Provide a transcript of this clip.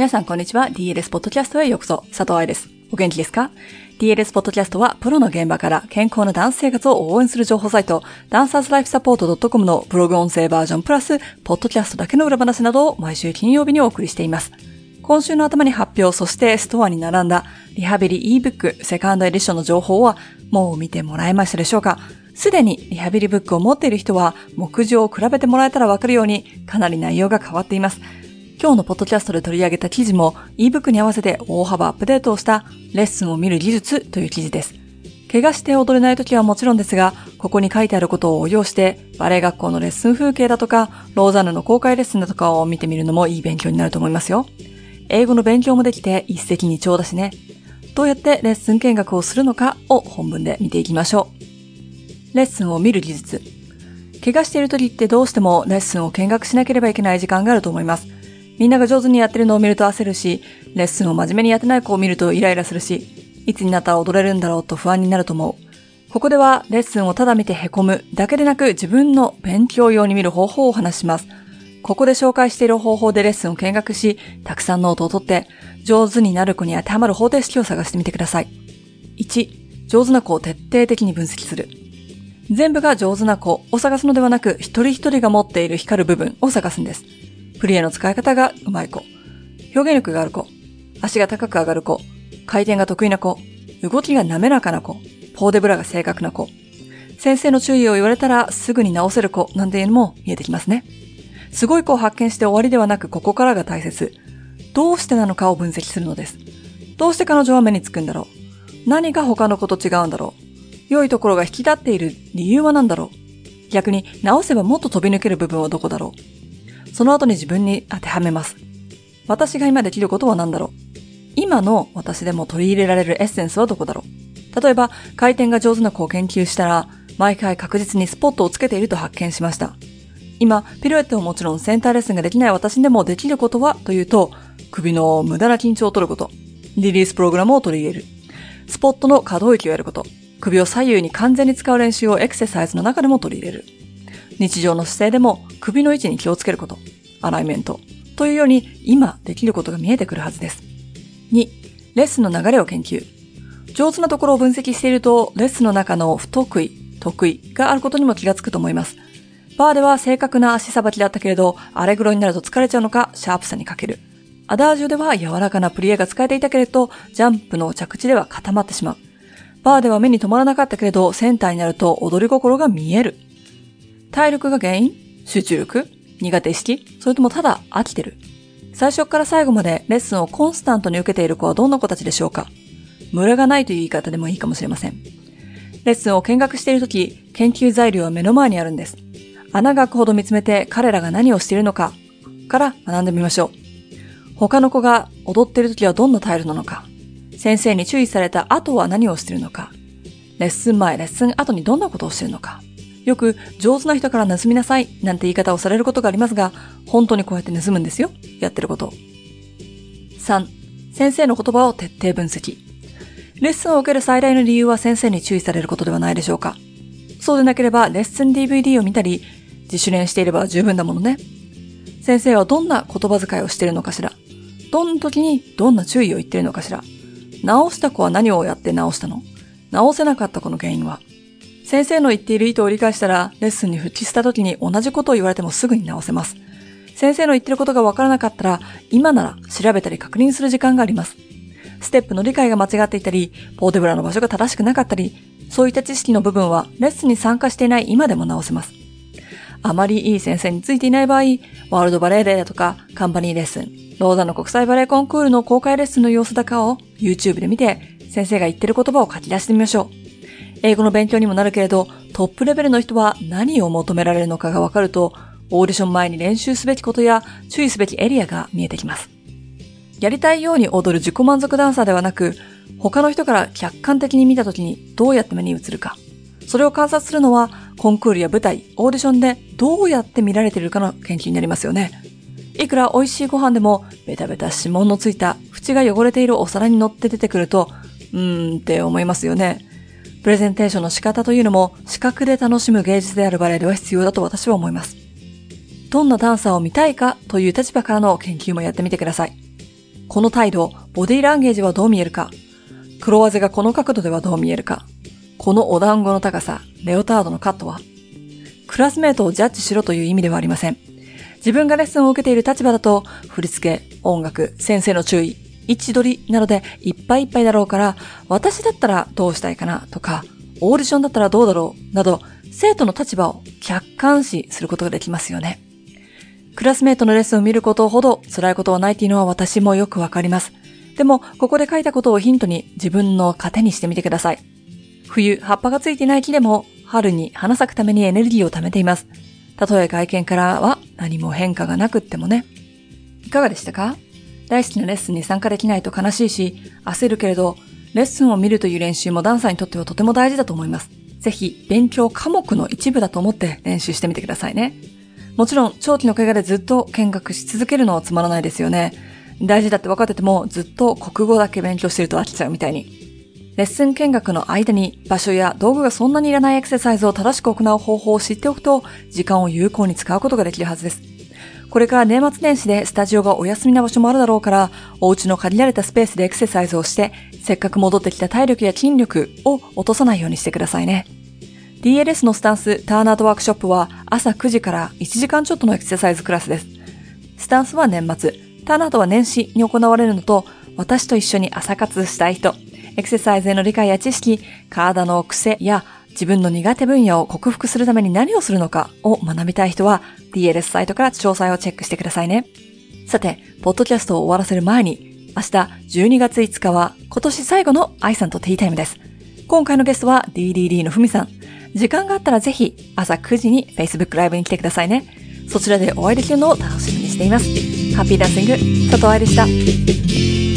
皆さんこんにちは。DLS ポッドキャストへようこそ。佐藤愛です。お元気ですか ?DLS ポッドキャストはプロの現場から健康なダンス生活を応援する情報サイト、ダンサーズライフサポート .com のブログ音声バージョンプラス、ポッドキャストだけの裏話などを毎週金曜日にお送りしています。今週の頭に発表、そしてストアに並んだリハビリ ebook セカンドエディションの情報はもう見てもらえましたでしょうか？すでにリハビリブックを持っている人は目次を比べてもらえたらわかるようにかなり内容が変わっています。今日のポッドキャストで取り上げた記事も ebook に合わせて大幅アップデートをしたレッスンを見る技術という記事です。怪我して踊れない時はもちろんですが、ここに書いてあることを応用して、バレエ学校のレッスン風景だとか、ローザンヌの公開レッスンだとかを見てみるのもいい勉強になると思いますよ。英語の勉強もできて一石二鳥だしね。どうやってレッスン見学をするのかを本文で見ていきましょう。レッスンを見る技術。怪我している時ってどうしてもレッスンを見学しなければいけない時間があると思います。みんなが上手にやってるのを見ると焦るし、レッスンを真面目にやってない子を見るとイライラするし、いつになったら踊れるんだろうと不安になると思う。ここではレッスンをただ見て凹むだけでなく自分の勉強用に見る方法を話します。ここで紹介している方法でレッスンを見学し、たくさんノートを取って、上手になる子に当てはまる方程式を探してみてください。1、上手な子を徹底的に分析する。全部が上手な子を探すのではなく、一人一人が持っている光る部分を探すんです。プリエの使い方が上手い子、表現力がある子、足が高く上がる子、回転が得意な子、動きが滑らかな子、ポーデブラが正確な子、先生の注意を言われたらすぐに直せる子。なんていうのも見えてきますね。すごい子を発見して終わりではなくここからが大切。どうしてなのかを分析するのです。どうして彼女は目につくんだろう。何が他の子と違うんだろう。良いところが引き立っている理由は何だろう。逆に直せばもっと飛び抜ける部分はどこだろう。その後に自分に当てはめます。私が今できることは何だろう今の私でも取り入れられるエッセンスはどこだろう例えば、回転が上手な子を研究したら、毎回確実にスポットをつけていると発見しました。今、ピルエットをもちろんセンターレッスンができない私でもできることはというと、首の無駄な緊張を取ること、リリースプログラムを取り入れる、スポットの可動域をやること、首を左右に完全に使う練習をエクササイズの中でも取り入れる。日常の姿勢でも首の位置に気をつけること、アライメント、というように今できることが見えてくるはずです。2、レッスンの流れを研究。上手なところを分析していると、レッスンの中の不得意、得意があることにも気がつくと思います。バーでは正確な足さばきだったけれど、アレグロになると疲れちゃうのか、シャープさにかける。アダージュでは柔らかなプリエが使えていたけれど、ジャンプの着地では固まってしまう。バーでは目に留まらなかったけれど、センターになると踊り心が見える。体力が原因？集中力苦手意識？それともただ飽きてる？最初から最後までレッスンをコンスタントに受けている子はどんな子たちでしょうか？ムラがないという言い方でもいいかもしれません。レッスンを見学しているとき、研究材料は目の前にあるんです。穴が開くほど見つめて彼らが何をしているのかから学んでみましょう。他の子が踊っているときはどんなタイルなのか、先生に注意された後は何をしているのか、レッスン前、レッスン後にどんなことをしているのか、よく上手な人から盗みなさいなんて言い方をされることがありますが、本当にこうやって盗むんですよ。やってること。3. 先生の言葉を徹底分析。レッスンを受ける最大の理由は先生に注意されることではないでしょうか。そうでなければレッスン DVD を見たり、自主練していれば十分だものね。先生はどんな言葉遣いをしているのかしら。どんな時にどんな注意を言ってるのかしら。直した子は何をやって直したの？直せなかった子の原因は？先生の言っている意図を理解したら、レッスンに復帰した時に同じことを言われてもすぐに直せます。先生の言ってることがわからなかったら、今なら調べたり確認する時間があります。ステップの理解が間違っていたり、ポーテブラの場所が正しくなかったり、そういった知識の部分はレッスンに参加していない今でも直せます。あまりいい先生についていない場合、ワールドバレーデーだとか、カンパニーレッスン、ローザの国際バレエコンクールの公開レッスンの様子だかを YouTube で見て、先生が言ってる言葉を書き出してみましょう。英語の勉強にもなるけれど、トップレベルの人は何を求められるのかがわかると、オーディション前に練習すべきことや注意すべきエリアが見えてきます。やりたいように踊る自己満足ダンサーではなく、他の人から客観的に見た時にどうやって目に映るか。それを観察するのは、コンクールや舞台、オーディションでどうやって見られているかの研究になりますよね。いくら美味しいご飯でも、ベタベタ指紋のついた縁が汚れているお皿に乗って出てくると、うーんって思いますよね。プレゼンテーションの仕方というのも視覚で楽しむ芸術であるバレエでは必要だと私は思います。どんなダンサーを見たいかという立場からの研究もやってみてください。この態度、ボディランゲージはどう見えるか黒ワゼがこの角度ではどう見えるかこのお団子の高さ、レオタードのカットはクラスメートをジャッジしろという意味ではありません。自分がレッスンを受けている立場だと、振り付け、音楽、先生の注意、位置取りなどでいっぱいいっぱいだろうから、私だったらどうしたいかなとか、オーディションだったらどうだろうなど、生徒の立場を客観視することができますよね。クラスメートのレッスンを見ることほど辛いことはないっていうのは私もよくわかります。でも、ここで書いたことをヒントに自分の糧にしてみてください。冬、葉っぱがついていない木でも、春に花咲くためにエネルギーを貯めています。たとえ外見からは何も変化がなくってもね。いかがでしたか？大好きなレッスンに参加できないと悲しいし、焦るけれど、レッスンを見るという練習もダンサーにとってはとても大事だと思います。ぜひ、勉強科目の一部だと思って練習してみてくださいね。もちろん、長期の怪我でずっと見学し続けるのはつまらないですよね。大事だって分かってても、ずっと国語だけ勉強してると飽きちゃうみたいに。レッスン見学の間に場所や道具がそんなにいらないエクササイズを正しく行う方法を知っておくと、時間を有効に使うことができるはずです。これから年末年始でスタジオがお休みな場所もあるだろうから、お家の限られたスペースでエクササイズをして、せっかく戻ってきた体力や筋力を落とさないようにしてくださいね。DLS のスタンスターンアウトワークショップは朝9時から1時間ちょっとのエクササイズクラスです。スタンスは年末、ターンアウトは年始に行われるのと、私と一緒に朝活したい人、エクササイズへの理解や知識、体の癖や自分の苦手分野を克服するために何をするのかを学びたい人は DLS サイトから詳細をチェックしてくださいね。さて、ポッドキャストを終わらせる前に、明日12月5日は今年最後の愛さんとティータイムです。今回のゲストは DDD のふみさん。時間があったらぜひ朝9時に Facebook ライブに来てくださいね。そちらでお会いできるのを楽しみにしています。ハッピーダンシング、佐藤愛でした。